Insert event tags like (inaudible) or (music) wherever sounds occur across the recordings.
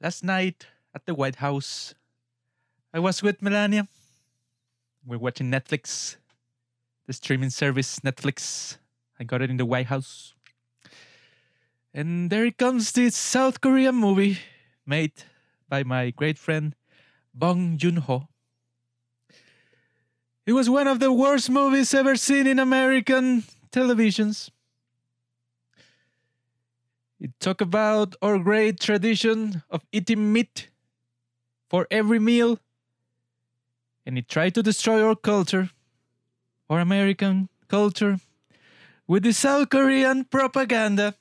last night at the White House, I was with Melania. We're watching Netflix, the streaming service Netflix. I got it in the White House. And there comes this South Korean movie made by my great friend Bong Joon Ho. It was one of the worst movies ever seen in American televisions. It talked about our great tradition of eating meat for every meal, and it tried to destroy our culture, our American culture, with the South Korean propaganda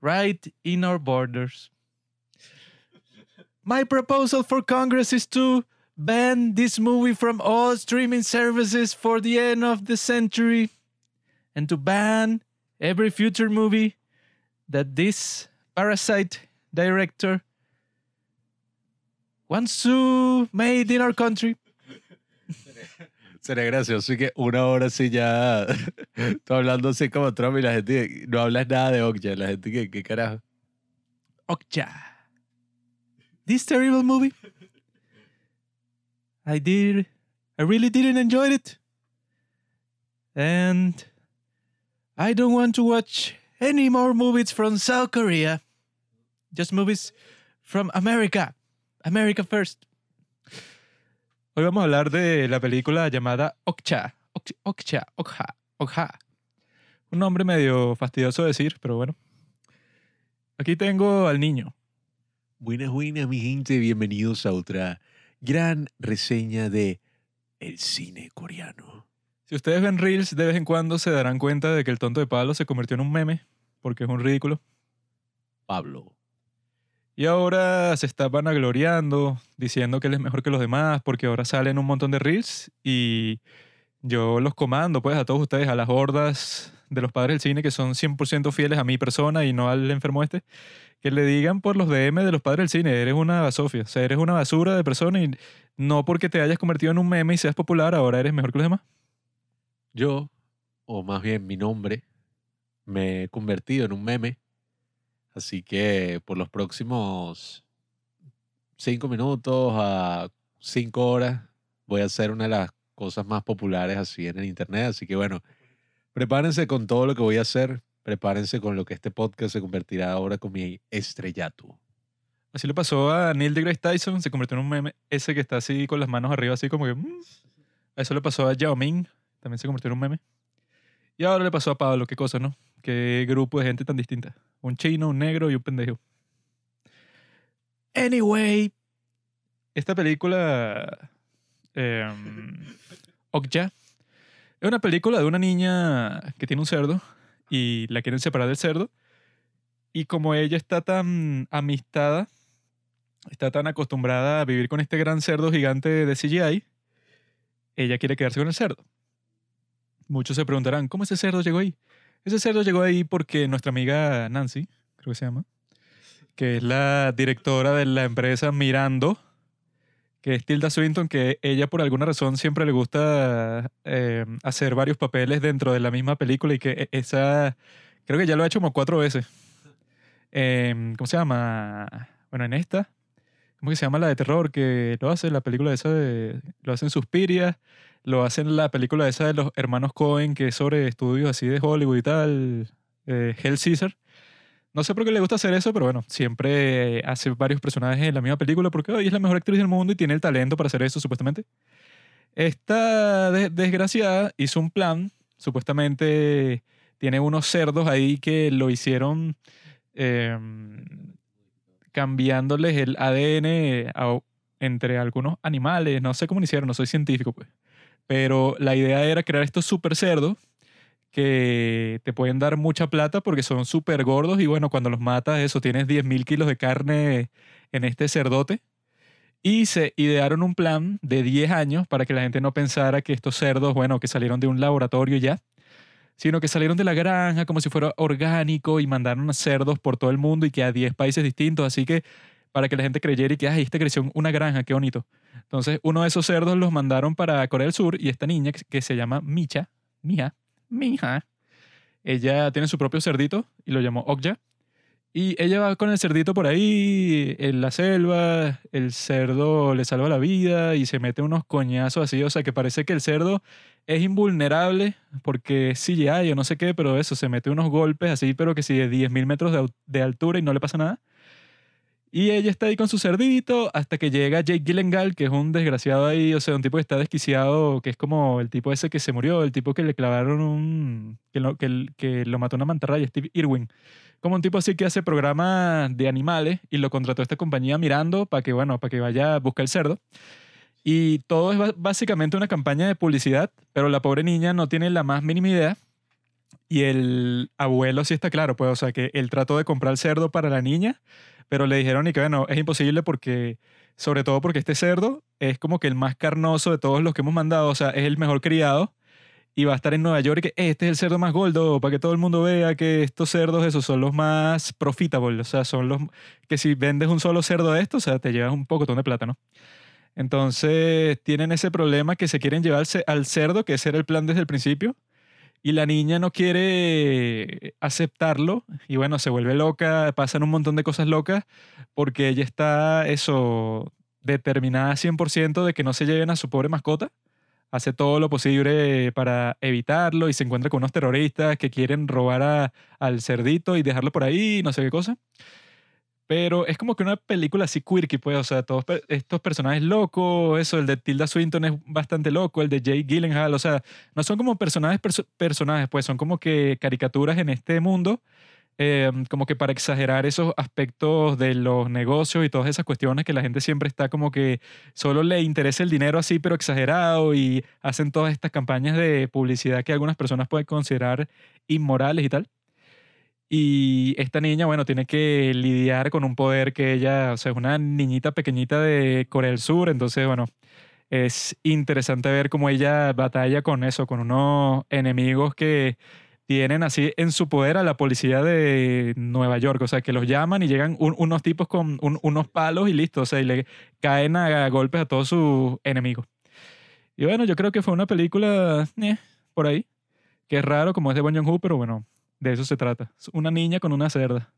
right in our borders. My proposal for Congress is to ban this movie from all streaming services for the end of the century and to ban every future movie that this parasite director wants to made in our country. (laughs) Sería gracioso que una hora así ya, (laughs) tú hablando así como Trump y la gente, no hablas nada de Okja, la gente que, ¿qué carajo? Okja. This terrible movie. I did, I really didn't enjoy it. And I don't want to watch any more movies from South Korea. Just movies from America. America first. Hoy vamos a hablar de la película llamada Okja. Ok- Okja, Okja, Okja. Un nombre medio fastidioso de decir, pero bueno. Aquí tengo al niño. Buenas, buenas, mi gente, bienvenidos a otra gran reseña de el cine coreano. Si ustedes ven Reels, de vez en cuando se darán cuenta de que el tonto de Pablo se convirtió en un meme, porque es un ridículo. Pablo. Y ahora se está vanagloriando, diciendo que él es mejor que los demás, porque ahora salen un montón de Reels y yo los comando, pues, a todos ustedes, a las hordas de los padres del cine que son 100% fieles a mi persona y no al enfermo este, que le digan por los DM de los padres del cine, eres una basofia, o sea, eres una basura de persona y no porque te hayas convertido en un meme y seas popular, ahora eres mejor que los demás. Yo, o más bien mi nombre, me he convertido en un meme. Así que por los próximos cinco minutos a cinco horas voy a hacer una de las cosas más populares así en el internet. Así que bueno, prepárense con todo lo que voy a hacer. Prepárense con lo que este podcast se convertirá ahora con mi estrellato. Así le pasó a Neil deGrasse Tyson, se convirtió en un meme, ese que está así con las manos arriba, así como que... mm. Eso le pasó a Yao Ming, también se convirtió en un meme. Y ahora le pasó a Pablo, qué cosa, ¿no? Qué grupo de gente tan distinta. Un chino, un negro y un pendejo. Anyway, esta película... Eh, Okja. Es una película de una niña que tiene un cerdo y la quieren separar del cerdo. Y como ella está tan amistada, está tan acostumbrada a vivir con este gran cerdo gigante de CGI, ella quiere quedarse con el cerdo. Muchos se preguntarán, ¿cómo ese cerdo llegó ahí? Ese cerdo llegó ahí porque nuestra amiga Nancy, creo que se llama, que es la directora de la empresa Mirando, que es Tilda Swinton, que ella por alguna razón siempre le gusta eh, hacer varios papeles dentro de la misma película y que e- esa, creo que ya lo ha hecho como cuatro veces. Em, ¿Cómo se llama? Bueno, en esta, ¿cómo que se llama la de terror? Que lo hace, la película esa de, lo hace en Suspiria, lo hace en la película esa de los hermanos Cohen, que es sobre estudios así de Hollywood y tal, eh, Hell Caesar. No sé por qué le gusta hacer eso, pero bueno, siempre hace varios personajes en la misma película porque hoy es la mejor actriz del mundo y tiene el talento para hacer eso, supuestamente. Esta de- desgraciada hizo un plan, supuestamente tiene unos cerdos ahí que lo hicieron em, cambiándoles el ADN a- entre algunos animales, no sé cómo lo hicieron, no soy científico, pues. Pero la idea era crear estos super cerdos que te pueden dar mucha plata porque son súper gordos y bueno, cuando los matas, eso, tienes 10.000 kilos de carne en este cerdote. Y se idearon un plan de 10 años para que la gente no pensara que estos cerdos, bueno, que salieron de un laboratorio ya, sino que salieron de la granja como si fuera orgánico y mandaron a cerdos por todo el mundo y que a 10 países distintos. Así que para que la gente creyera y que, ay, este creció en una granja, qué bonito. Entonces, uno de esos cerdos los mandaron para Corea del Sur y esta niña que, se llama Micha, Mija, Mija, ella tiene su propio cerdito y lo llamó Okja. Y ella va con el cerdito por ahí, en la selva, el cerdo le salva la vida y se mete unos coñazos así, o sea que parece que el cerdo es invulnerable porque sí ya yo no sé qué, pero eso, se mete unos golpes así, pero que sí de 10.000 metros de altura y no le pasa nada. Y ella está ahí con su cerdito hasta que llega Jake Gyllenhaal, que es un desgraciado ahí, o sea, un tipo que está desquiciado, que es como el tipo ese que se murió, el tipo que le clavaron un... que lo, que, que lo mató una mantarraya, Steve Irwin. Como un tipo así que hace programas de animales y lo contrató esta compañía mirando para que, bueno, para que vaya a buscar el cerdo. Y todo es básicamente una campaña de publicidad, pero la pobre niña no tiene la más mínima idea. Y el abuelo sí está claro, pues, o sea, que él trató de comprar el cerdo para la niña, pero le dijeron y que, bueno, es imposible porque, sobre todo porque este cerdo es como que el más carnoso de todos los que hemos mandado, o sea, es el mejor criado y va a estar en Nueva York que este es el cerdo más gordo, para que todo el mundo vea que estos cerdos, esos son los más profitable, o sea, son los que si vendes un solo cerdo de estos, o sea, te llevas un pocotón de plata, ¿no? Entonces tienen ese problema que se quieren llevarse al cerdo, que ese era el plan desde el principio, y la niña no quiere aceptarlo, y bueno, se vuelve loca, pasan un montón de cosas locas, porque ella está, eso, determinada 100% de que no se lleven a su pobre mascota, hace todo lo posible para evitarlo y se encuentra con unos terroristas que quieren robar a- al cerdito y dejarlo por ahí, no sé qué cosa. Pero es como que una película así quirky, pues, o sea, todos estos personajes locos, eso, el de Tilda Swinton es bastante loco, el de Jake Gyllenhaal, o sea, no son como personajes, perso- personajes, pues, son como que caricaturas en este mundo, eh, como que para exagerar esos aspectos de los negocios y todas esas cuestiones que la gente siempre está como que solo le interesa el dinero así, pero exagerado, y hacen todas estas campañas de publicidad que algunas personas pueden considerar inmorales y tal. Y esta niña, bueno, tiene que lidiar con un poder que ella, o sea, es una niñita pequeñita de Corea del Sur, entonces, bueno, es interesante ver cómo ella batalla con eso, con unos enemigos que tienen así en su poder a la policía de Nueva York, o sea, que los llaman y llegan un- unos tipos con un- unos palos y listo, o sea, y le caen a, golpes a todos sus enemigos. Y bueno, yo creo que fue una película eh, por ahí, que es raro como es de Bong Joon-ho, pero bueno, de eso se trata. Una niña con una cerda.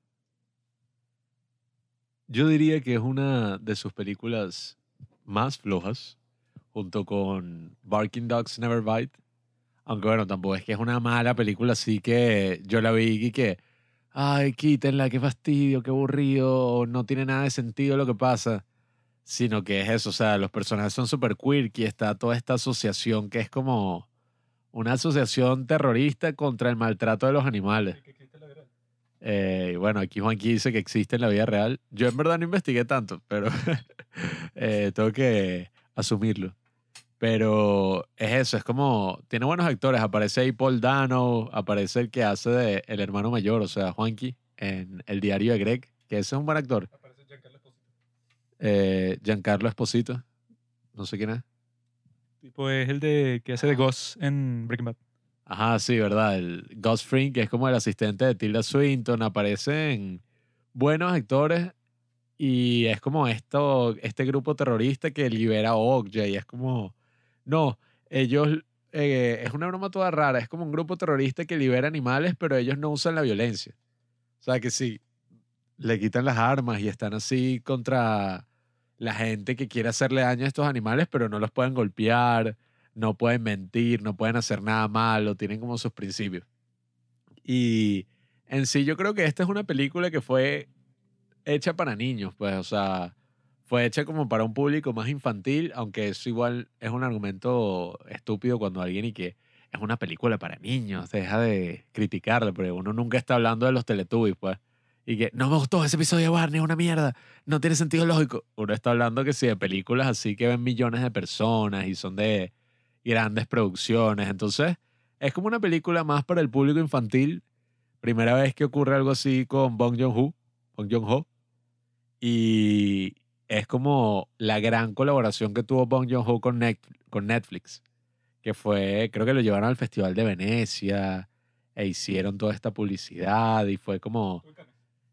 Yo diría que es una de sus películas más flojas, junto con Barking Dogs Never Bite. Aunque bueno, tampoco es que es una mala película, así que yo la vi y que, ay, quítenla, qué fastidio, qué aburrido, no tiene nada de sentido lo que pasa. Sino que es eso, o sea, los personajes son súper quirky, está toda esta asociación que es como una asociación terrorista contra el maltrato de los animales. Eh, y bueno, aquí Juanqui dice que existe en la vida real. Yo en verdad no investigué tanto, pero (laughs) eh, tengo que asumirlo. Pero es eso, es como, tiene buenos actores. Aparece ahí Paul Dano, aparece el que hace de el hermano mayor, o sea, Juanqui, en El diario de Greg, que ese es un buen actor. Eh, Giancarlo Esposito, no sé quién es. Tipo es el de que hace de Ghost en Breaking Bad. Ajá, sí, ¿verdad? El Gus Fring, que es como el asistente de Tilda Swinton, aparecen buenos actores y es como esto, este grupo terrorista que libera a Okja y es como, no, ellos, eh, es una broma toda rara, es como un grupo terrorista que libera animales, pero ellos no usan la violencia. O sea que sí, le quitan las armas y están así contra la gente que quiere hacerle daño a estos animales, pero no los pueden golpear, no pueden mentir, no pueden hacer nada malo, tienen como sus principios. Y en sí yo creo que esta es una película que fue hecha para niños, pues, o sea, fue hecha como para un público más infantil, aunque eso igual es un argumento estúpido cuando alguien y que es una película para niños, deja de criticarla, porque uno nunca está hablando de los Teletubbies, pues. Y que no me gustó ese episodio de Barney, es una mierda, no tiene sentido lógico. Uno está hablando que sí, de películas así que ven millones de personas y son de grandes producciones. Entonces, es como una película más para el público infantil. Primera vez que ocurre algo así con Bong Joon-ho. Bong Joon-ho. Y es como la gran colaboración que tuvo Bong Joon-ho con, Net- con Netflix. Que fue, creo que lo llevaron al Festival de Venecia e hicieron toda esta publicidad y fue como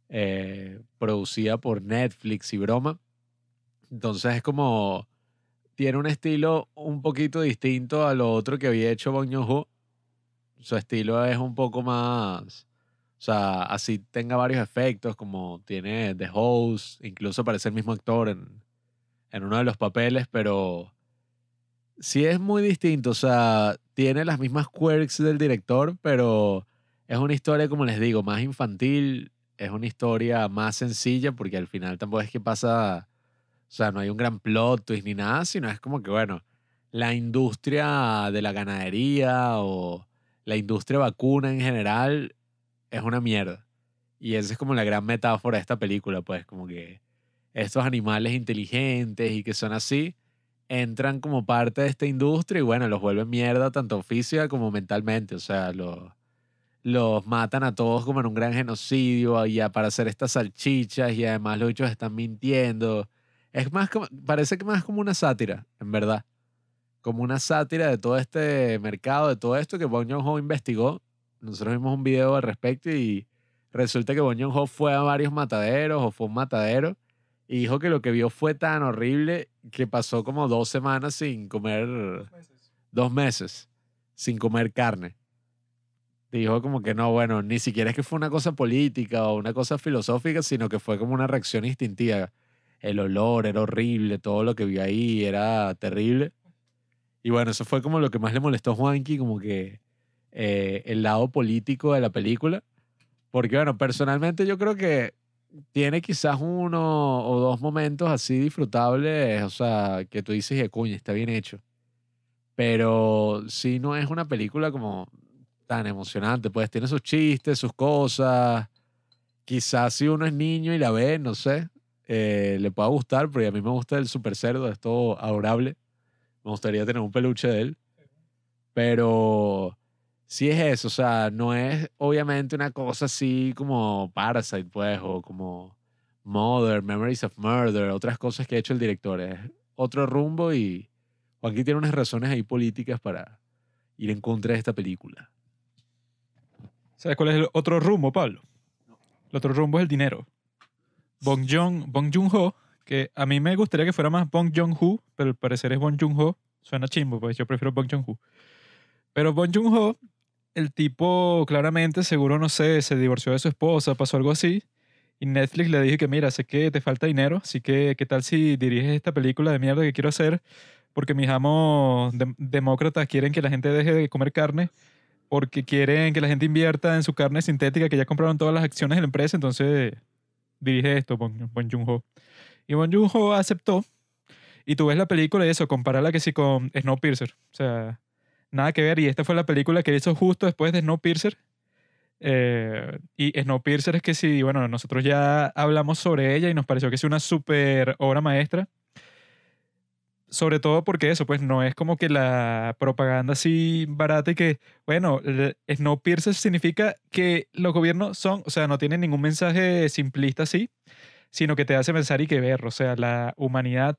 eh, producida por Netflix y broma. Entonces es como tiene un estilo un poquito distinto a lo otro que había hecho Bong Joon-ho. Su estilo es un poco más, O sea, así tenga varios efectos, como tiene The Host, incluso aparece el mismo actor en, en uno de los papeles, pero sí es muy distinto. O sea, tiene las mismas quirks del director, pero es una historia, como les digo, más infantil. Es una historia más sencilla, porque al final tampoco es que pasa. O sea, no hay un gran plot twist ni nada, sino es como que, bueno, la industria de la ganadería o la industria vacuna en general es una mierda. Y esa es como la gran metáfora de esta película, pues, como que estos animales inteligentes y que son así, entran como parte de esta industria y bueno, los vuelven mierda tanto física como mentalmente. O sea, los, los matan a todos como en un gran genocidio y para hacer estas salchichas y además los hechos están mintiendo. Es más como, parece que más como una sátira, en verdad. Como una sátira de todo este mercado, de todo esto que Bong Joon-ho investigó. Nosotros vimos un video al respecto y resulta que Bong Joon-ho fue a varios mataderos o fue un matadero y dijo que lo que vio fue tan horrible que pasó como dos semanas sin comer, dos meses, sin comer carne. Dijo como que no, bueno, ni siquiera es que fue una cosa política o una cosa filosófica, sino que fue como una reacción instintiva. El olor era horrible, todo lo que vio ahí era terrible. Y bueno, eso fue como lo que más le molestó a Juanqui, como que eh, el lado político de la película. Porque bueno, personalmente yo creo que tiene quizás uno o dos momentos así disfrutables, o sea, que tú dices, que está bien hecho. Pero sí no es una película como tan emocionante, pues tiene sus chistes, sus cosas. Quizás si uno es niño y la ve, no sé, eh, le pueda gustar, porque a mí me gusta el super cerdo, es todo adorable. Me gustaría tener un peluche de él. Pero sí es eso, o sea, no es obviamente una cosa así como Parasite, pues, o como Mother, Memories of Murder, otras cosas que ha hecho el director. Es otro rumbo y aquí tiene unas razones ahí políticas para ir en contra de esta película. ¿Sabes cuál es el otro rumbo, Pablo? El otro rumbo es el dinero. Bong Joon-ho, que a mí me gustaría que fuera más Bong Joon-ho, pero al parecer es Bong Joon-ho. Suena chimbo, pues yo prefiero Bong Joon-ho. Pero Bong Joon-ho el tipo claramente, seguro, no sé, se divorció de su esposa, pasó algo así. Y Netflix le dije que, mira, sé que te falta dinero, así que, ¿qué tal si diriges esta película de mierda que quiero hacer? Porque mis amos demócratas quieren que la gente deje de comer carne, porque quieren que la gente invierta en su carne sintética, que ya compraron todas las acciones de la empresa, entonces dirige esto, Bon, Joon-ho. Y Bon Joon-ho aceptó. Y tú ves la película y eso, compararla que sí con Snowpiercer. O sea, nada que ver. Y esta fue la película que hizo justo después de Snowpiercer. Eh, y Snowpiercer es que sí, bueno, nosotros ya hablamos sobre ella y nos pareció que es una súper obra maestra. Sobre todo porque eso, pues no es como que la propaganda así barata y que, bueno, Snowpiercer significa que los gobiernos son, o sea, no tienen ningún mensaje simplista así, sino que te hace pensar y que ver, o sea, la humanidad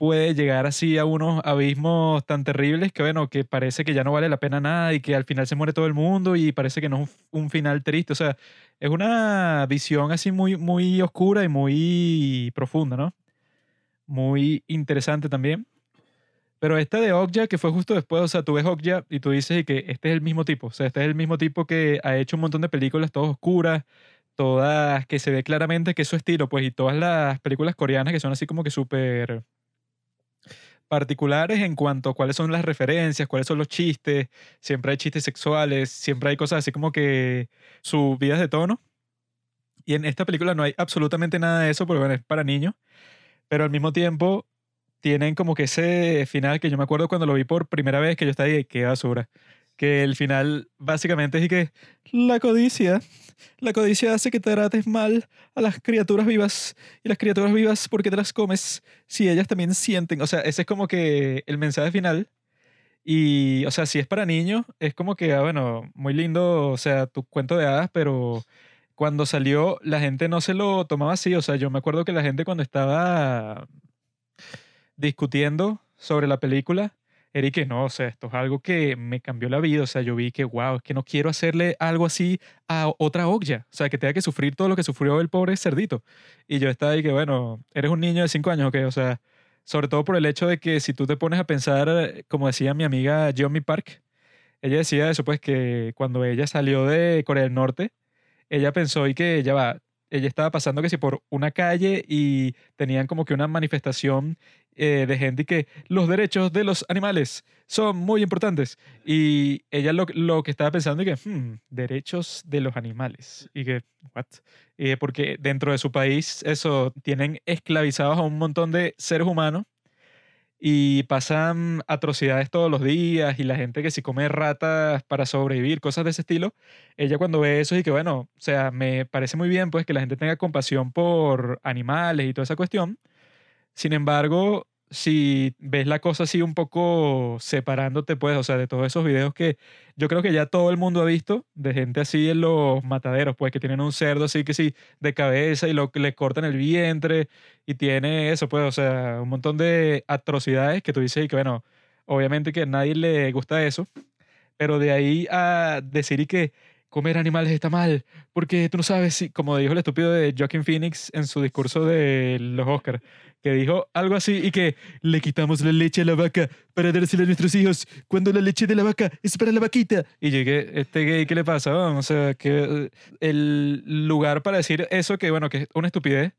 puede llegar así a unos abismos tan terribles que, bueno, que parece que ya no vale la pena nada y que al final se muere todo el mundo y parece que no es un, final triste. O sea, es una visión así muy, muy oscura y muy profunda, ¿no? Muy interesante también. Pero esta de Okja, que fue justo después, o sea, tú ves Okja y tú dices que este es el mismo tipo. O sea, este es el mismo tipo que ha hecho un montón de películas todas oscuras, todas que se ve claramente que es su estilo, pues, y todas las películas coreanas que son así como que súper particulares en cuanto a cuáles son las referencias, cuáles son los chistes, siempre hay chistes sexuales, siempre hay cosas así como que subidas de tono. Y en esta película no hay absolutamente nada de eso porque bueno, es para niños, pero al mismo tiempo tienen como que ese final que yo me acuerdo cuando lo vi por primera vez que yo estaba ahí, qué basura que el final básicamente es que la codicia, la codicia hace que te trates mal a las criaturas vivas y las criaturas vivas porque te las comes si ellas también sienten, o sea, ese es como que el mensaje final. Y, o sea, si es para niños, es como que, ah, bueno, muy lindo, o sea, tu cuento de hadas, pero cuando salió la gente no se lo tomaba así, o sea, yo me acuerdo que la gente cuando estaba discutiendo sobre la película, Eric, no, o sea, esto es algo que me cambió la vida. O sea, yo vi que, wow, es que no quiero hacerle algo así a otra Ogya. O sea, que tenga que sufrir todo lo que sufrió el pobre cerdito. Y yo estaba ahí que, bueno, eres un niño de cinco años, ¿ok? O sea, sobre todo por el hecho de que si tú te pones a pensar, como decía mi amiga Yomi Park, ella decía eso, pues que cuando ella salió de Corea del Norte, ella pensó y que ya va, ella estaba pasando que si por una calle y tenían como que una manifestación eh, de gente y que los derechos de los animales son muy importantes. Y ella lo, lo que estaba pensando y que, hmm, derechos de los animales. Y que, what? Eh, porque dentro de su país, eso, tienen esclavizados a un montón de seres humanos y pasan atrocidades todos los días y la gente que si come ratas para sobrevivir, cosas de ese estilo, ella cuando ve eso y que bueno, o sea, me parece muy bien pues que la gente tenga compasión por animales y toda esa cuestión. Sin embargo, si ves la cosa así un poco separándote, pues, o sea, de todos esos videos que yo creo que ya todo el mundo ha visto, de gente así en los mataderos, pues, que tienen un cerdo así que sí, de cabeza y lo, le cortan el vientre y tiene eso, pues, o sea, un montón de atrocidades que tú dices y que, bueno, obviamente que a nadie le gusta eso, pero de ahí a decir y que comer animales está mal, porque tú no sabes si, como dijo el estúpido de Joaquin Phoenix en su discurso de los Oscars, que dijo algo así y que le quitamos la leche a la vaca para dársela a nuestros hijos cuando la leche de la vaca es para la vaquita. Y llegué, este gay, ¿qué le pasa? o sea, que eh, el lugar para decir eso, que bueno, que es una estupidez,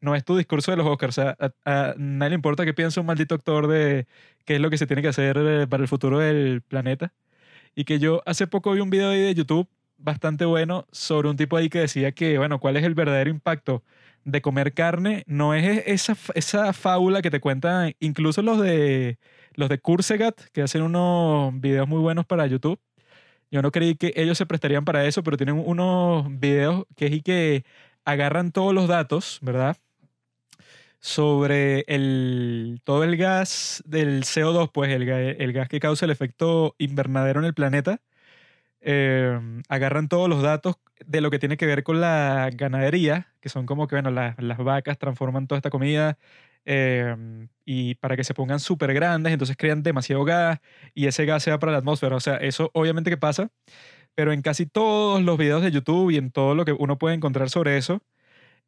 no es tu discurso de los Oscars. O sea, a, nadie le importa que piense un maldito actor de qué es lo que se tiene que hacer eh, para el futuro del planeta. Y que yo hace poco vi un video ahí de YouTube bastante bueno sobre un tipo ahí que decía que, bueno, ¿cuál es el verdadero impacto de comer carne? No es esa, esa fábula que te cuentan incluso los de, los de Kursegat, que hacen unos videos muy buenos para YouTube. Yo no creí que ellos se prestarían para eso, pero tienen unos videos que es y que agarran todos los datos, ¿verdad? Sobre el, todo el gas del CO2, pues el gas que causa el efecto invernadero en el planeta Em, agarran todos los datos de lo que tiene que ver con la ganadería, que son como que, bueno, las vacas transforman toda esta comida em, y para que se pongan súper grandes, entonces crean demasiado gas y ese gas se va para la atmósfera. O sea, eso obviamente que pasa, pero en casi todos los videos de YouTube y en todo lo que uno puede encontrar sobre eso,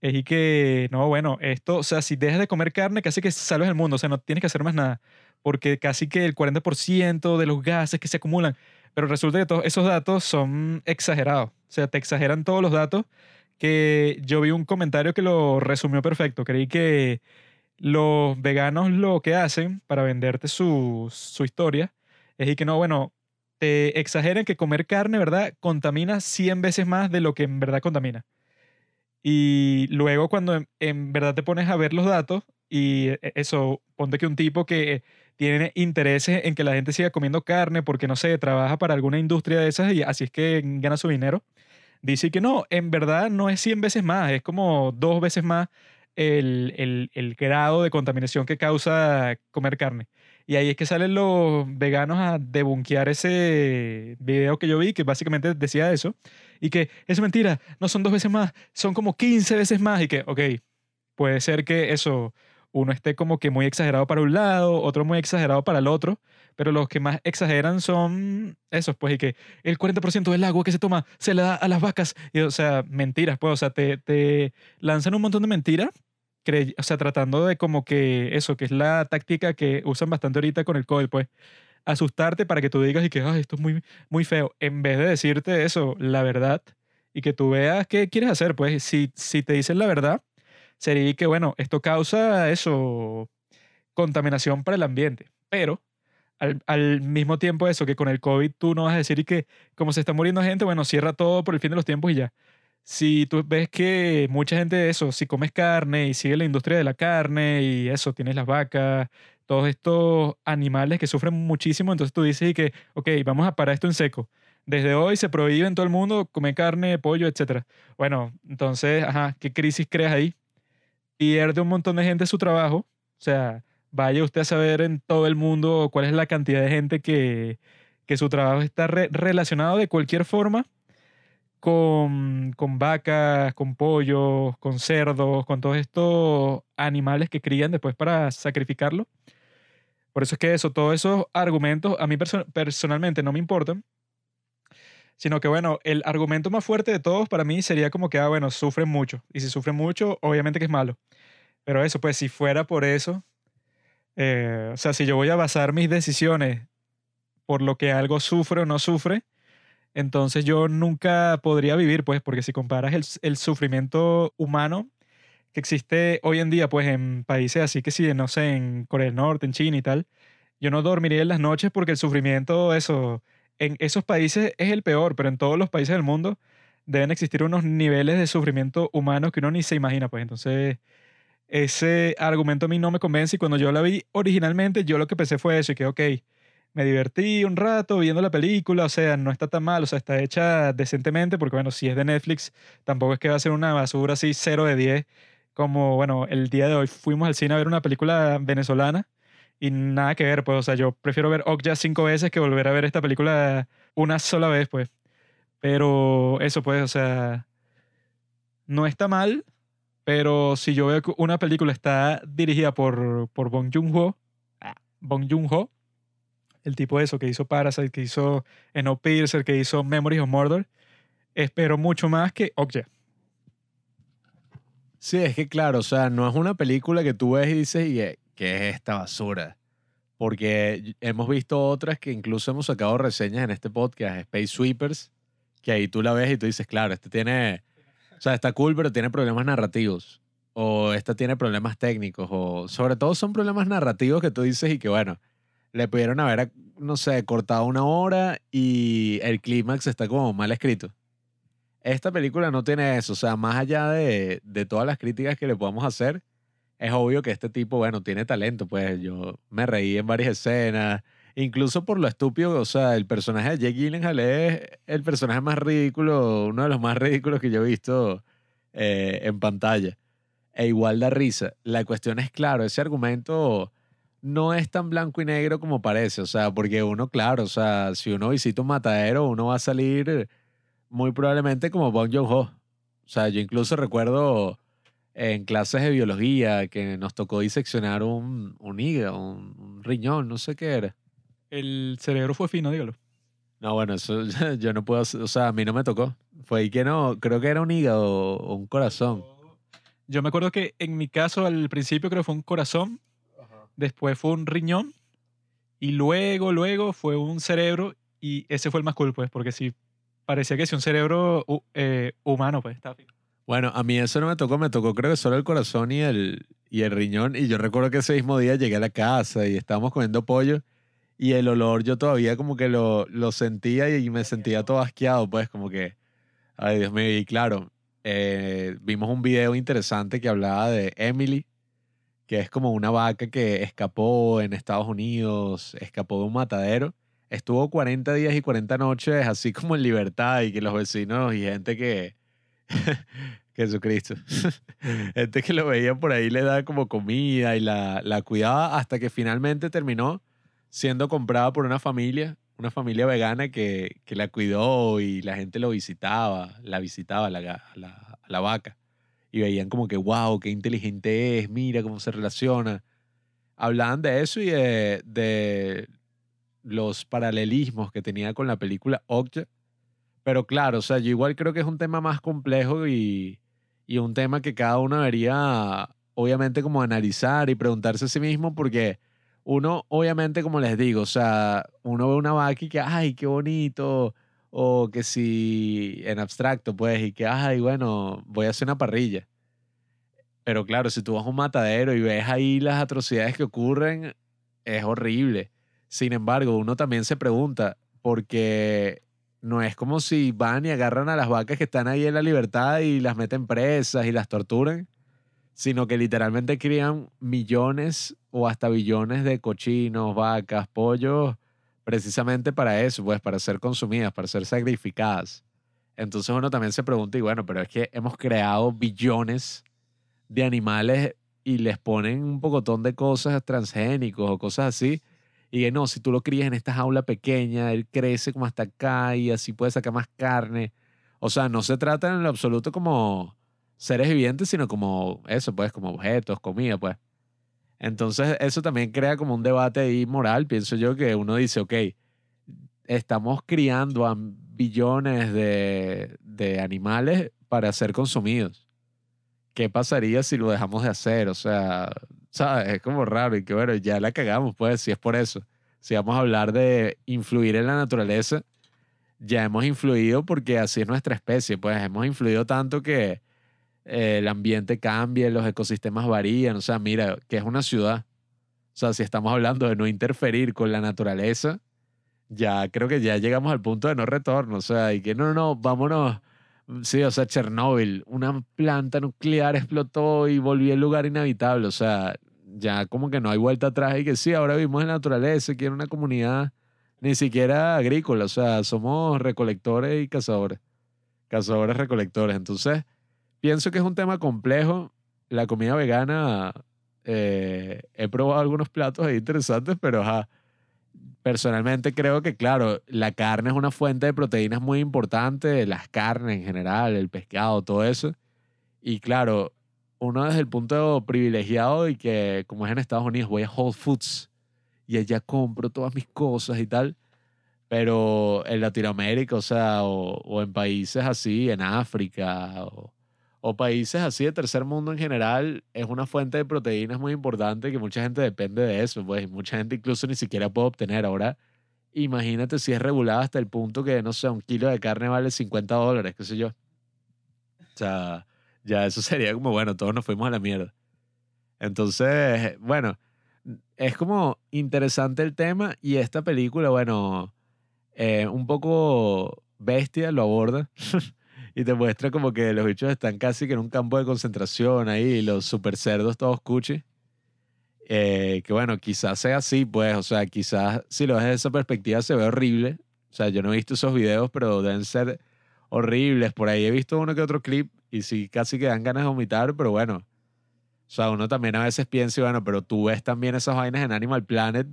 es y que, no, bueno, esto, o sea, si dejas de comer carne, casi que salves el mundo, o sea, no tienes que hacer más nada, porque casi que el 40% de los gases que se acumulan pero resulta que todos esos datos son exagerados. O sea, te exageran todos los datos que yo vi un comentario que lo resumió perfecto. Creí que los veganos lo que hacen para venderte su, su historia es que no, bueno, te exageran que comer carne, ¿verdad? Contamina 100 veces más de lo que en verdad contamina. Y luego cuando en verdad te pones a ver los datos y e, eso, ponte que un tipo que tiene intereses en que la gente siga comiendo carne porque, no sé, trabaja para alguna industria de esas y así es que gana su dinero. Dice que no, en verdad no es 100 veces más, es como dos veces más el, el, grado de contaminación que causa comer carne. Y ahí es que salen los veganos a debunquear ese video que yo vi, que básicamente decía eso, y que es mentira, no son dos veces más, son como 15 veces más, y que, ok, puede ser que eso uno esté como que muy exagerado para un lado, otro muy exagerado para el otro, pero los que más exageran son esos, pues, y que el 40% del agua que se toma se le da a las vacas, y, o sea, mentiras, pues, o sea, te, te lanzan un montón de mentiras, o sea, tratando de como que eso, que es la táctica que usan bastante ahorita con el COVID, pues, asustarte para que tú digas y que, Ay, esto es muy, muy feo, en vez de decirte eso, la verdad, y que tú veas qué quieres hacer, pues, si, si te dicen la verdad, sería que, bueno, esto causa eso, contaminación para el ambiente, pero al, al, mismo tiempo eso, que con el COVID tú no vas a decir que como se está muriendo gente, bueno, cierra todo por el fin de los tiempos y ya. Si tú ves que mucha gente de eso, si comes carne y sigue la industria de la carne y eso, tienes las vacas, todos estos animales que sufren muchísimo, entonces tú dices que, ok, vamos a parar esto en seco. Desde hoy se prohíbe en todo el mundo comer carne, pollo, etc. Bueno, entonces, ajá, ¿qué crisis creas ahí? Pierde un montón de gente su trabajo. O sea, vaya usted a saber en todo el mundo cuál es la cantidad de gente que, que su trabajo está relacionado de cualquier forma con, con vacas, con pollos, con cerdos, con todos estos animales que crían después para sacrificarlo. Por eso es que eso, todos esos argumentos a mí personalmente no me importan, sino que bueno, el argumento más fuerte de todos para mí sería como que, ah, bueno, sufren mucho. Y si sufren mucho, obviamente que es malo. Pero eso, pues si fuera por eso, eh, o sea, si yo voy a basar mis decisiones por lo que algo sufre o no sufre, Entonces yo nunca podría vivir, pues, porque si comparas el, el sufrimiento humano que existe hoy en día, pues, en países así que sí, no sé, en Corea del Norte, en China y tal, yo no dormiría en las noches porque el sufrimiento, eso, en esos países es el peor, pero en todos los países del mundo deben existir unos niveles de sufrimiento humano que uno ni se imagina, pues. Entonces, ese argumento a mí no me convence y cuando yo la vi originalmente, yo lo que pensé fue eso y que, ok, me divertí un rato viendo la película, o sea, no está tan mal, o sea, está hecha decentemente, porque bueno, si es de Netflix, tampoco es que va a ser una basura así 0 de 10, como, bueno, el día de hoy fuimos al cine a ver una película venezolana y nada que ver, pues, o sea, yo prefiero ver Okja cinco veces que volver a ver esta película una sola vez, pues. Pero eso, pues, o sea, no está mal, pero si yo veo que una película está dirigida por, por Bong Joon-ho, ah, Bong Joon-ho, el tipo de eso que hizo Parasite, que hizo Snowpiercer, que hizo Memories of Murder, espero mucho más que Okja. Sí, es que claro, o sea, no es una película que tú ves y dices, eh, ¿qué es esta basura? Porque hemos visto otras que incluso hemos sacado reseñas en este podcast, Space Sweepers, que ahí tú la ves y tú dices, claro, este tiene, o sea, está cool, pero tiene problemas narrativos. O esta tiene problemas técnicos. O sobre todo son problemas narrativos que tú dices y que, bueno, le pudieron haber, no sé, cortado una hora y el clímax está como mal escrito. Esta película no tiene eso. O sea, más allá de, de todas las críticas que le podamos hacer, es obvio que este tipo, bueno, tiene talento. Pues yo me reí en varias escenas. Incluso por lo estúpido, o sea, el personaje de Jake Gyllenhaal es el personaje más ridículo, uno de los más ridículos que yo he visto eh, en pantalla. E igual da risa. La cuestión es, claro, ese argumento no es tan blanco y negro como parece. O sea, porque uno, claro, o sea, si uno visita un matadero, uno va a salir muy probablemente como Bong Joon-ho. O sea, yo incluso recuerdo en clases de biología que nos tocó diseccionar un, un hígado, un, riñón, no sé qué era. El cerebro fue fino, dígalo. No, bueno, eso (laughs) yo no puedo, o sea, a mí no me tocó. Fue ahí que no, creo que era un hígado o un corazón. Yo me acuerdo que en mi caso al principio creo que fue un corazón, después fue un riñón y luego, luego fue un cerebro y ese fue el más cool, pues, porque sí, parecía que si un cerebro eh, humano, pues, estaba fino. Bueno, a mí eso no me tocó, me tocó creo que solo el corazón y el, y el riñón. Y yo recuerdo que ese mismo día llegué a la casa y estábamos comiendo pollo y el olor yo todavía como que lo, lo sentía y me sentía todo asqueado, pues como que, ay Dios mío, y claro, eh, vimos un video interesante que hablaba de Emily, que es como una vaca que escapó en Estados Unidos, escapó de un matadero, estuvo 40 días y 40 noches así como en libertad y que los vecinos y gente que (laughs) Jesucristo. Gente (laughs) que lo veía por ahí le da como comida y la, la cuidaba hasta que finalmente terminó siendo comprada por una familia, una familia vegana que, que la cuidó y la gente lo visitaba, la visitaba la, la, la vaca. Y veían como que, wow, qué inteligente es, mira cómo se relaciona. Hablaban de eso y de, de los paralelismos que tenía con la película Okja, pero claro, o sea, yo igual creo que es un tema más complejo y, y un tema que cada uno debería, obviamente, como analizar y preguntarse a sí mismo, porque uno, obviamente, como les digo, o sea, uno ve una vaca y que, ay, qué bonito, o que si en abstracto, pues, y que, ay, bueno, voy a hacer una parrilla. Pero claro, si tú vas a un matadero y ves ahí las atrocidades que ocurren, es horrible. Sin embargo, uno también se pregunta, porque no es como si van y agarran a las vacas que están ahí en la libertad y las meten presas y las torturan, sino que literalmente crían millones o hasta billones de cochinos, vacas, pollos, precisamente para eso, pues para ser consumidas, para ser sacrificadas. Entonces uno también se pregunta, y bueno, pero es que hemos creado billones de animales y les ponen un pocotón de cosas transgénicos o cosas así y que no, si tú lo crías en esta jaula pequeña, él crece como hasta acá y así puede sacar más carne. O sea, no se trata en lo absoluto como seres vivientes, sino como eso, pues, como objetos, comida, pues. Entonces, eso también crea como un debate ahí moral, pienso yo, que uno dice, ok, estamos criando a billones de, de animales para ser consumidos. ¿Qué pasaría si lo dejamos de hacer? O sea, ¿sabes? Es como raro y que bueno, ya la cagamos, pues, si es por eso. Si vamos a hablar de influir en la naturaleza, ya hemos influido porque así es nuestra especie, pues hemos influido tanto que eh, el ambiente cambia, los ecosistemas varían, o sea, mira, que es una ciudad. O sea, si estamos hablando de no interferir con la naturaleza, ya creo que ya llegamos al punto de no retorno, o sea, y que no, no, no, vámonos. Sí, o sea, Chernóbil, una planta nuclear explotó y volvió el lugar inhabitable, o sea, ya como que no hay vuelta atrás y que sí, ahora vivimos en la naturaleza, quiere una comunidad ni siquiera agrícola, o sea, somos recolectores y cazadores, cazadores recolectores, entonces pienso que es un tema complejo. La comida vegana, eh, he probado algunos platos ahí interesantes, pero personalmente creo que, claro, la carne es una fuente de proteínas muy importante, las carnes en general, el pescado, todo eso. Y claro, uno desde el punto privilegiado y que, como es en Estados Unidos, voy a Whole Foods y allá compro todas mis cosas y tal. Pero en Latinoamérica, o sea, o, o en países así, en África, o, o países así de tercer mundo en general, es una fuente de proteínas muy importante que mucha gente depende de eso, pues mucha gente incluso ni siquiera puede obtener. Ahora, imagínate si es regulado hasta el punto que, no sé, un kilo de carne vale 50 dólares, qué sé yo. O sea, ya eso sería como, bueno, todos nos fuimos a la mierda. Entonces, bueno, es como interesante el tema y esta película, bueno, eh, un poco bestia lo aborda. (laughs) y te muestra como que los bichos están casi que en un campo de concentración ahí, los super cerdos todos cuchi. Eh, que bueno, quizás sea así, pues, o sea, quizás si lo ves desde esa perspectiva se ve horrible. O sea, yo no he visto esos videos, pero deben ser horribles. Por ahí he visto uno que otro clip y sí, casi que dan ganas de vomitar, pero bueno. O sea, uno también a veces piensa, bueno, pero tú ves también esas vainas en Animal Planet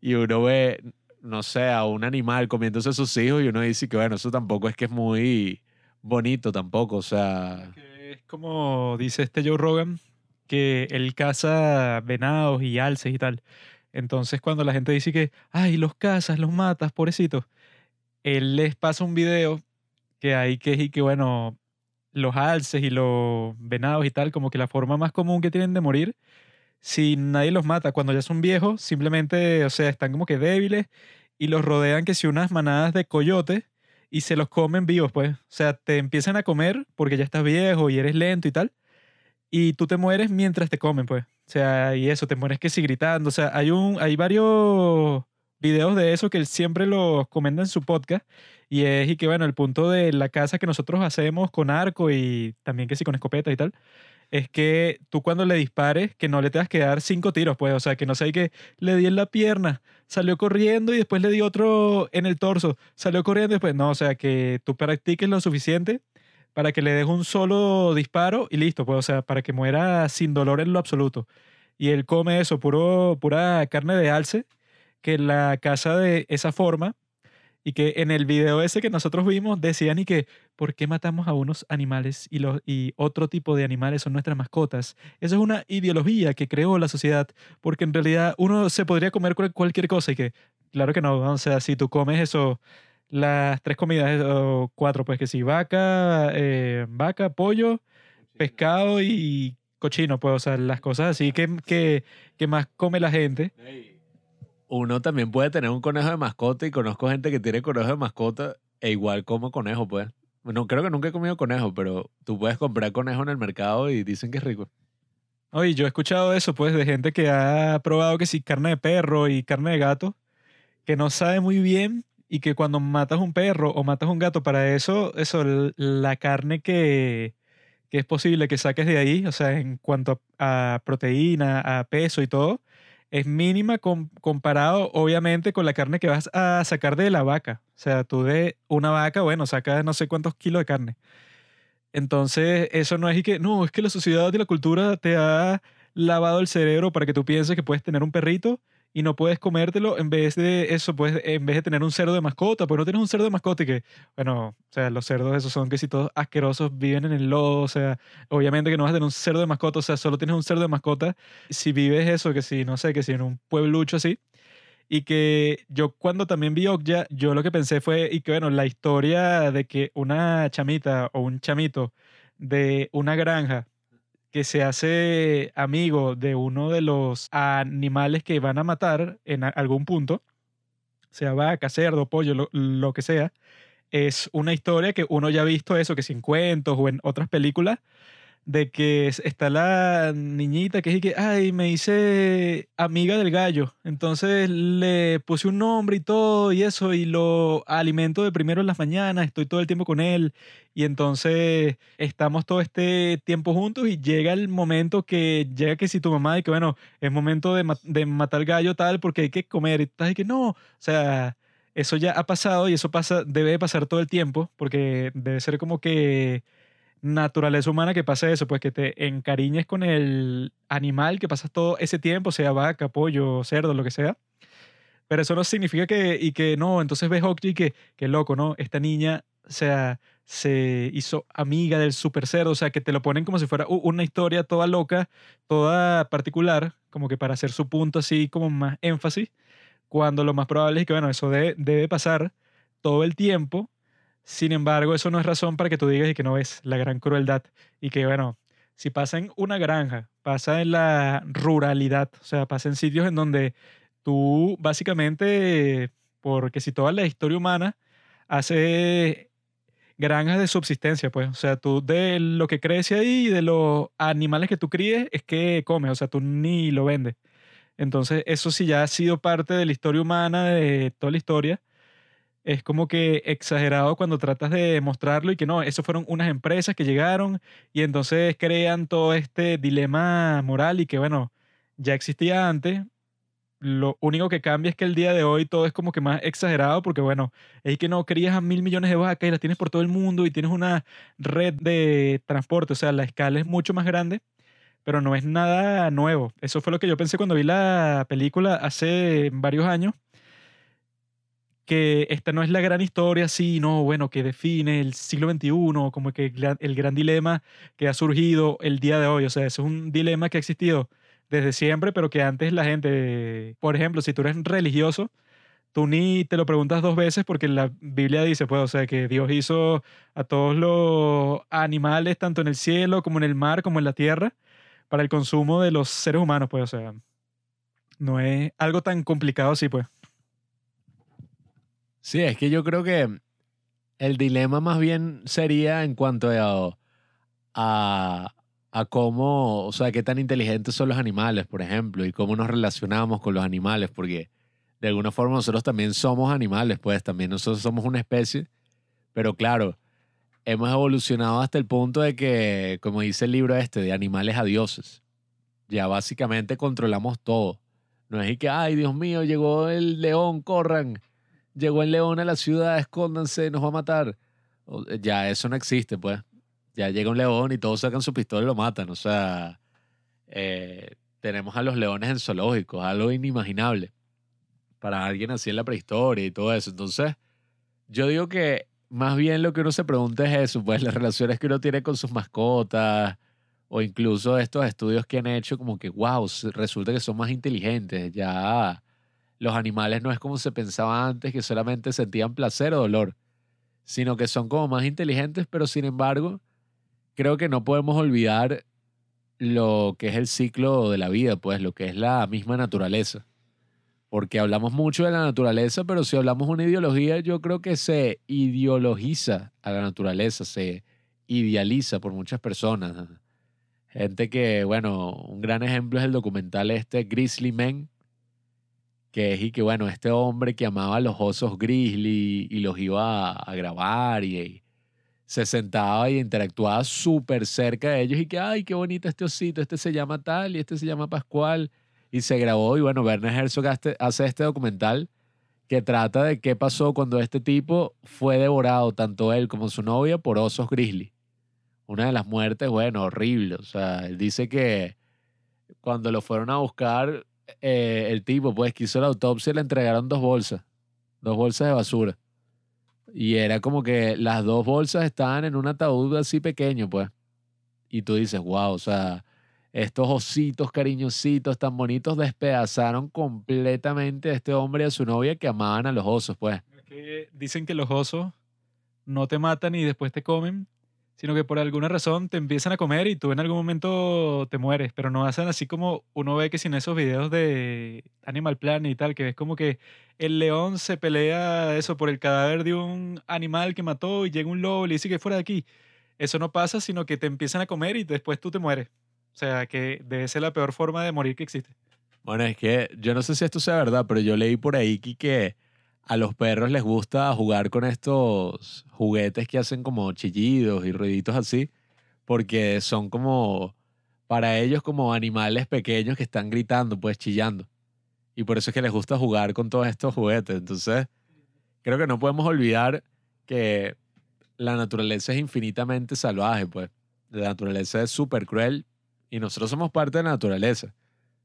y uno ve, no sé, a un animal comiéndose a sus hijos y uno dice que, bueno, eso tampoco es que es muy bonito tampoco, o sea... Es como dice este Joe Rogan, que él caza venados y alces y tal. Entonces cuando la gente dice que, ay, los cazas, los matas, pobrecitos, él les pasa un video que hay que, y que bueno, los alces y los venados y tal, como que la forma más común que tienen de morir, si nadie los mata, cuando ya son viejos, simplemente, o sea, están como que débiles y los rodean que si unas manadas de coyotes y se los comen vivos, pues. O sea, te empiezan a comer porque ya estás viejo y eres lento y tal. Y tú te mueres mientras te comen, pues. O sea, y eso, te mueres que si gritando. O sea, hay, un, hay varios videos de eso que él siempre los comenta en su podcast. Y es y que, bueno, el punto de la casa que nosotros hacemos con arco y también que sí con escopeta y tal, es que tú cuando le dispares, que no le tengas que dar cinco tiros, pues, o sea, que no sé, que le di en la pierna, salió corriendo y después le di otro en el torso, salió corriendo y después, no, o sea, que tú practiques lo suficiente para que le des un solo disparo y listo, pues, o sea, para que muera sin dolor en lo absoluto. Y él come eso, puro, pura carne de alce, que la casa de esa forma y que en el video ese que nosotros vimos decían y que, ¿por qué matamos a unos animales y, los, y otro tipo de animales son nuestras mascotas? Eso es una ideología que creó la sociedad, porque en realidad uno se podría comer cualquier cosa y que, claro que no, o sea, si tú comes eso, las tres comidas, o cuatro, pues que si vaca, eh, vaca, pollo, pescado y cochino, pues, o sea, las cosas así que, que, que más come la gente uno también puede tener un conejo de mascota y conozco gente que tiene conejo de mascota e igual como conejo, pues. Bueno, creo que nunca he comido conejo, pero tú puedes comprar conejo en el mercado y dicen que es rico. Oye, yo he escuchado eso, pues, de gente que ha probado que sí, carne de perro y carne de gato, que no sabe muy bien y que cuando matas un perro o matas un gato, para eso, eso, la carne que, que es posible que saques de ahí, o sea, en cuanto a proteína, a peso y todo, es mínima comparado, obviamente, con la carne que vas a sacar de la vaca. O sea, tú de una vaca, bueno, sacas no sé cuántos kilos de carne. Entonces, eso no es y que, no, es que la sociedad y la cultura te ha lavado el cerebro para que tú pienses que puedes tener un perrito y no puedes comértelo en vez de eso, pues en vez de tener un cerdo de mascota, pues no tienes un cerdo de mascota y que, bueno, o sea, los cerdos esos son que si todos asquerosos viven en el lodo, o sea, obviamente que no vas a tener un cerdo de mascota, o sea, solo tienes un cerdo de mascota si vives eso, que si, no sé, que si en un pueblucho así. Y que yo cuando también vi Okja, yo lo que pensé fue, y que bueno, la historia de que una chamita o un chamito de una granja que se hace amigo de uno de los animales que van a matar en algún punto, sea vaca, cerdo, pollo, lo, que sea, es una historia que uno ya ha visto eso, que si en cuentos o en otras películas, de que es- está la niñita que es que, ay, me hice amiga del gallo. Entonces le puse un nombre y todo y eso, y lo alimento de primero en las mañanas, estoy todo el tiempo con él. Y entonces estamos todo este tiempo juntos y llega el momento que llega que si tu mamá y que, bueno, es momento de, ma- de matar gallo tal porque hay que comer. Y estás y que no, o sea, eso ya ha pasado y eso pasa, debe de pasar todo el tiempo porque debe ser como que naturaleza humana que pase eso, pues que te encariñes con el animal, que pasas todo ese tiempo, sea vaca, pollo, cerdo, lo que sea. Pero eso no significa que, y que no, entonces ves y que, que loco, ¿no? Esta niña, o se hizo amiga del super cerdo, o sea, que te lo ponen como si fuera una historia toda loca, toda particular, como que para hacer su punto así como más énfasis, cuando lo más probable es que, bueno, eso de- debe pasar todo el tiempo, sin embargo, eso no es razón para que tú digas y que no ves la gran crueldad y que, bueno, si pasa en una granja, pasa en la ruralidad, o sea, pasa en sitios en donde tú básicamente, porque si toda la historia humana hace granjas de subsistencia, pues, o sea, tú de lo que crece ahí y de los animales que tú críes es que comes, o sea, tú ni lo vendes. Entonces, eso sí ya ha sido parte de la historia humana, de toda la historia. Es como que exagerado cuando tratas de mostrarlo y que no, eso fueron unas empresas que llegaron y entonces crean todo este dilema moral y que bueno, ya existía antes. Lo único que cambia es que el día de hoy todo es como que más exagerado porque bueno, es que no crías a mil millones de vacas y las tienes por todo el mundo y tienes una red de transporte, o sea, la escala es mucho más grande, pero no es nada nuevo. Eso fue lo que yo pensé cuando vi la película hace varios años que esta no es la gran historia, sí, no, bueno, que define el siglo XXI, como que el gran, dilema que ha surgido el día de hoy. O sea, es un dilema que ha existido desde siempre, pero que antes la gente, por ejemplo, si tú eres religioso, tú ni te lo preguntas dos veces porque la Biblia dice, pues, o sea, que Dios hizo a todos los animales, tanto en el cielo como en el mar, como en la tierra, para el consumo de los seres humanos, pues, o sea, no es algo tan complicado así, pues. Sí, es que yo creo que el dilema más bien sería en cuanto a, a, cómo, o sea, qué tan inteligentes son los animales, por ejemplo, y cómo nos relacionamos con los animales, porque de alguna forma nosotros también somos animales, pues también nosotros somos una especie, pero claro, hemos evolucionado hasta el punto de que, como dice el libro este, de animales a dioses, ya básicamente controlamos todo. No es y que, ay, Dios mío, llegó el león, corran llegó el león a la ciudad, escóndanse, nos va a matar. O- Ya eso no existe, pues. Ya llega un león y todos sacan su pistola y lo matan. O sea, eh, tenemos a los leones en zoológicos, algo inimaginable para alguien así en la prehistoria y todo eso. Entonces, yo digo que más bien lo que uno se pregunta es eso, pues las relaciones que uno tiene con sus mascotas o incluso estos estudios que han hecho como que, wow, resulta que son más inteligentes, ya los animales no es como se pensaba antes, que solamente sentían placer o dolor, sino que son como más inteligentes, pero sin embargo, creo que no podemos olvidar lo que es el ciclo de la vida, pues lo que es la misma naturaleza. Porque hablamos mucho de la naturaleza, pero si hablamos una ideología, yo creo que se ideologiza a la naturaleza, se idealiza por muchas personas. Gente que, bueno, un gran ejemplo es el documental este Grizzly Man, que es y que, bueno, este hombre que amaba a los osos grizzly y los iba a, grabar y, se sentaba y interactuaba súper cerca de ellos y que, ay, qué bonito este osito, este se llama tal y este se llama Pascual. Y se grabó y bueno, Werner Herzog hace, hace este documental que trata de qué pasó cuando este tipo fue devorado, tanto él como su novia, por osos grizzly. Una de las muertes, bueno, horrible. O sea, él dice que cuando lo fueron a buscar, eh, el tipo, pues, que hizo la autopsia, le entregaron dos bolsas, dos bolsas de basura. Y era como que las dos bolsas estaban en un ataúd así pequeño, pues. Y tú dices, wow, o sea, estos ositos cariñositos tan bonitos despedazaron completamente a este hombre y a su novia que amaban a los osos, pues. Dicen que los osos no te matan y después te comen, sino que por alguna razón te empiezan a comer y tú en algún momento te mueres, pero no hacen así como uno ve que sin esos videos de Animal Planet y tal, que es como que el león se pelea eso por el cadáver de un animal que mató y llega un lobo y le dice que fuera de aquí. Eso no pasa, sino que te empiezan a comer y después tú te mueres. O sea, que debe ser la peor forma de morir que existe. Bueno, es que yo no sé si esto sea verdad, pero yo leí por ahí que, que a los perros les gusta jugar con estos juguetes que hacen como chillidos y ruiditos así, porque son como, para ellos como animales pequeños que están gritando, pues chillando. Y por eso es que les gusta jugar con todos estos juguetes. Entonces, creo que no podemos olvidar que la naturaleza es infinitamente salvaje, pues. La naturaleza es súper cruel y nosotros somos parte de la naturaleza.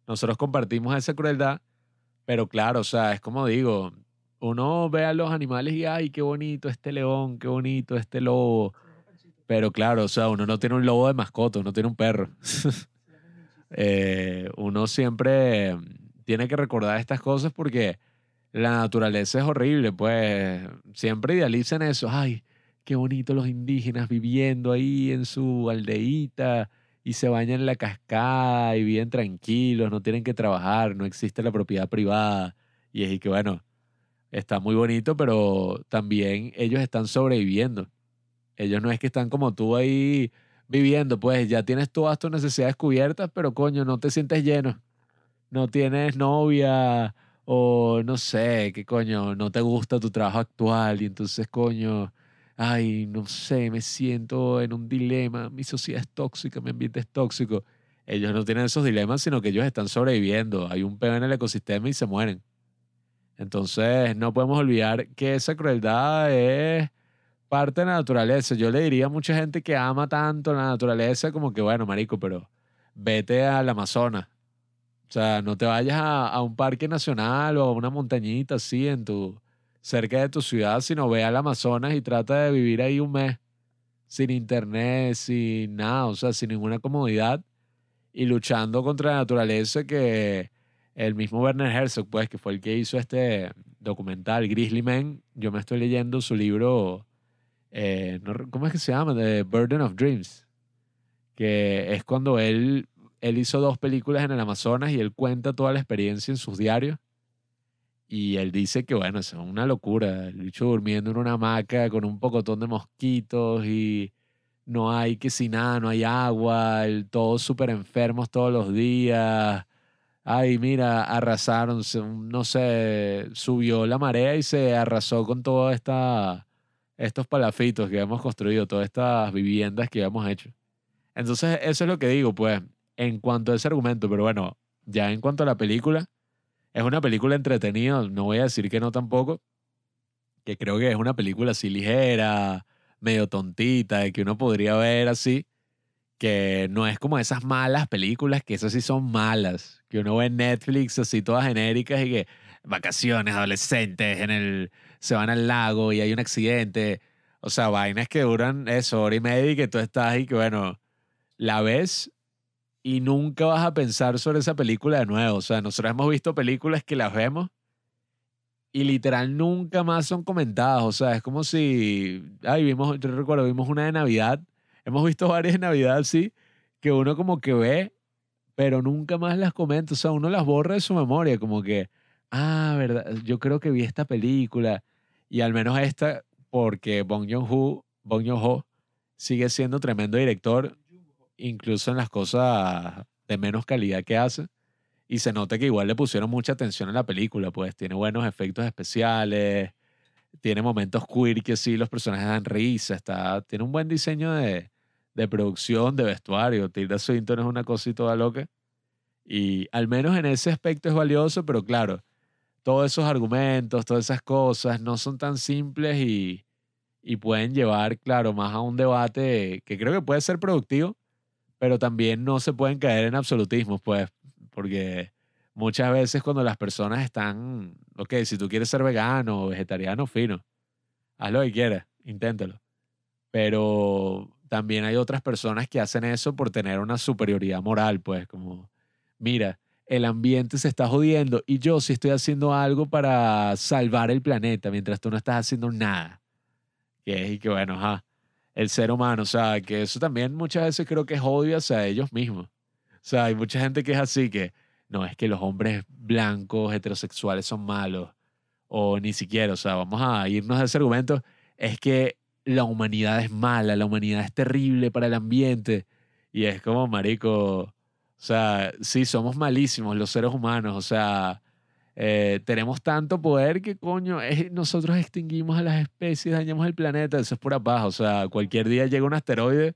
Nosotros compartimos esa crueldad, pero claro, o sea, es como digo, uno ve a los animales y, ay, qué bonito este león, qué bonito este lobo. Pero claro, o sea, uno no tiene un lobo de mascota, uno tiene un perro. (laughs) Eh, uno siempre tiene que recordar estas cosas porque la naturaleza es horrible, pues siempre idealicen eso, ay, qué bonito los indígenas viviendo ahí en su aldeíta y se bañan en la cascada y viven tranquilos, no tienen que trabajar, no existe la propiedad privada. Y es que, bueno, está muy bonito, pero también ellos están sobreviviendo. Ellos no es que están como tú ahí viviendo, pues ya tienes todas tus necesidades cubiertas, pero coño, no te sientes lleno. No tienes novia o no sé, qué coño, no te gusta tu trabajo actual y entonces coño, ay, no sé, me siento en un dilema, mi sociedad es tóxica, mi ambiente es tóxico. Ellos no tienen esos dilemas, sino que ellos están sobreviviendo. Hay un peo en el ecosistema y se mueren. Entonces, no podemos olvidar que esa crueldad es parte de la naturaleza. Yo le diría a mucha gente que ama tanto la naturaleza como que, bueno, marico, pero vete al Amazonas. O sea, no te vayas a, un parque nacional o a una montañita así en tu, cerca de tu ciudad, sino ve al Amazonas y trata de vivir ahí un mes sin internet, sin nada, o sea, sin ninguna comodidad y luchando contra la naturaleza que el mismo Werner Herzog, pues, que fue el que hizo este documental, Grizzly Man, yo me estoy leyendo su libro, eh, ¿cómo es que se llama? The Burden of Dreams, que es cuando él, él hizo dos películas en el Amazonas y él cuenta toda la experiencia en sus diarios. Y él dice que, bueno, es una locura. El bicho durmiendo en una hamaca con un pocotón de mosquitos y no hay que si nada, no hay agua, todos súper enfermos todos los días ay, mira, arrasaron, no sé, subió la marea y se arrasó con todos estos palafitos que hemos construido, todas estas viviendas que hemos hecho. Entonces, eso es lo que digo, pues, en cuanto a ese argumento, pero bueno, ya en cuanto a la película, es una película entretenida, no voy a decir que no tampoco, que creo que es una película así ligera, medio tontita, que uno podría ver así, que no es como esas malas películas, que esas sí son malas, que uno ve en Netflix así todas genéricas y que vacaciones, adolescentes, en el, se van al lago y hay un accidente. O sea, vainas que duran eso, hora y media y que tú estás ahí que bueno, la ves y nunca vas a pensar sobre esa película de nuevo. O sea, nosotros hemos visto películas que las vemos y literal nunca más son comentadas. O sea, es como si, ay, vimos, yo recuerdo, vimos una de Navidad hemos visto varias de Navidad, sí, que uno como que ve, pero nunca más las comenta. O sea, uno las borra de su memoria, como que, ah, verdad, yo creo que vi esta película. Y al menos esta, porque Bong Joon-ho sigue siendo tremendo director, incluso en las cosas de menos calidad que hace. Y se nota que igual le pusieron mucha atención a la película, pues tiene buenos efectos especiales, tiene momentos queer que sí, los personajes dan risa, está, tiene un buen diseño de, de producción, de vestuario. Tilda Swinton es una cosa y toda loca. Y al menos en ese aspecto es valioso, pero claro, todos esos argumentos, todas esas cosas no son tan simples y, y pueden llevar, claro, más a un debate que creo que puede ser productivo, pero también no se pueden caer en absolutismos, pues, porque muchas veces cuando las personas están, ok, si tú quieres ser vegano o vegetariano, fino, haz lo que quieras, inténtalo. Pero también hay otras personas que hacen eso por tener una superioridad moral, pues como, mira, el ambiente se está jodiendo y yo sí estoy haciendo algo para salvar el planeta mientras tú no estás haciendo nada. Que es que bueno, ajá. el ser humano. O sea, que eso también muchas veces creo que es odio hacia ellos mismos. O sea, hay mucha gente que es así, que no, es que los hombres blancos, heterosexuales son malos. O ni siquiera, o sea, vamos a irnos a ese argumento. Es que la humanidad es mala, la humanidad es terrible para el ambiente. Y es como, marico, o sea, sí, somos malísimos los seres humanos. O sea, eh, tenemos tanto poder que, coño, nosotros extinguimos a las especies, dañamos el planeta. Eso es pura paja. O sea, cualquier día llega un asteroide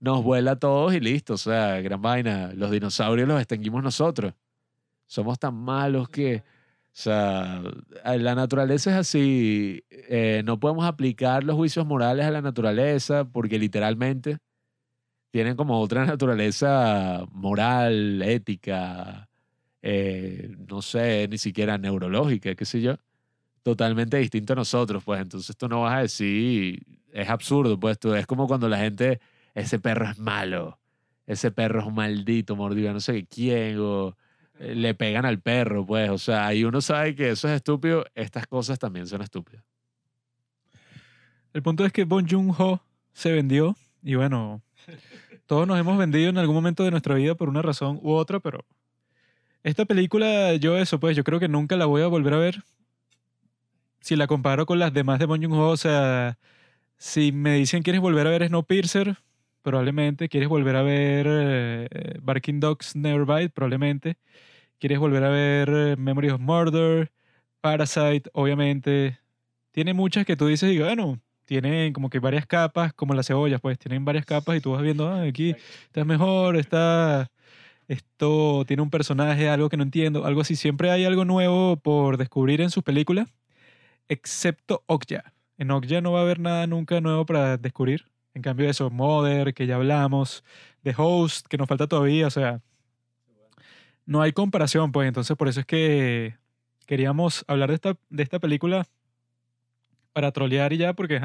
nos vuela a todos y listo. O sea, gran vaina. Los dinosaurios los extinguimos nosotros. Somos tan malos que, o sea, la naturaleza es así. Eh, no podemos aplicar los juicios morales a la naturaleza porque literalmente tienen como otra (laughs) naturaleza moral, ética, eh, no sé, ni siquiera neurológica, qué sé yo. Totalmente distinto a nosotros, pues entonces tú no vas a decir, es absurdo, pues tú, es como cuando la gente ese perro es malo, ese perro es un maldito mordido, no sé quién, o eh, le pegan al perro, pues, o sea, ahí uno sabe que eso es estúpido, estas cosas también son estúpidas. El punto es que Bon Joon-ho se vendió y bueno, todos nos hemos vendido en algún momento de nuestra vida por una razón u otra, pero esta película, yo eso, pues yo creo que nunca la voy a volver a ver. Si la comparo con las demás de Bon Joon-ho, o sea, si me dicen quieres volver a ver Snowpiercer, probablemente. ¿Quieres volver a ver eh, Barking Dogs Never Bite? Probablemente. ¿Quieres volver a ver eh, Memory of Murder? Parasite, obviamente. Tiene muchas que tú dices, y bueno, tienen como que varias capas, como las cebollas, pues tienen varias capas y tú vas viendo, ah, aquí está mejor, está. Esto tiene un personaje, algo que no entiendo, algo así. Siempre hay algo nuevo por descubrir en sus películas, excepto Okja. En Okja no va a haber nada nunca nuevo para descubrir. En cambio, eso, Mother, que ya hablamos, The Host, que nos falta todavía, o sea, no hay comparación, pues entonces por eso es que queríamos hablar de esta, de esta película para trolear y ya, porque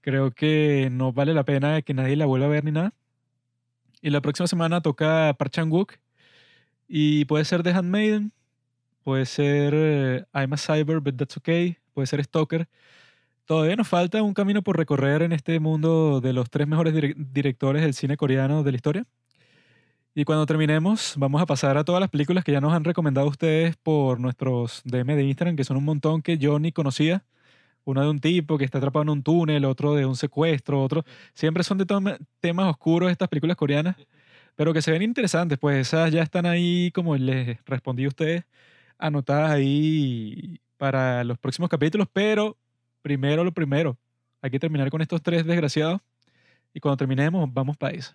creo que no vale la pena que nadie la vuelva a ver ni nada. Y la próxima semana toca Park Chan-wook y puede ser The Handmaiden, puede ser eh, I'm a Cyber, but that's okay, puede ser Stalker. Todavía nos falta un camino por recorrer en este mundo de los tres mejores directores del cine coreano de la historia. Y cuando terminemos, vamos a pasar a todas las películas que ya nos han recomendado ustedes por nuestros DM de Instagram, que son un montón que yo ni conocía. Uno de un tipo que está atrapado en un túnel, otro de un secuestro, otro. Siempre son de temas oscuros estas películas coreanas, pero que se ven interesantes, pues esas ya están ahí, como les respondí a ustedes, anotadas ahí para los próximos capítulos, pero primero lo primero. Hay que terminar con estos tres desgraciados. Y cuando terminemos, vamos para eso.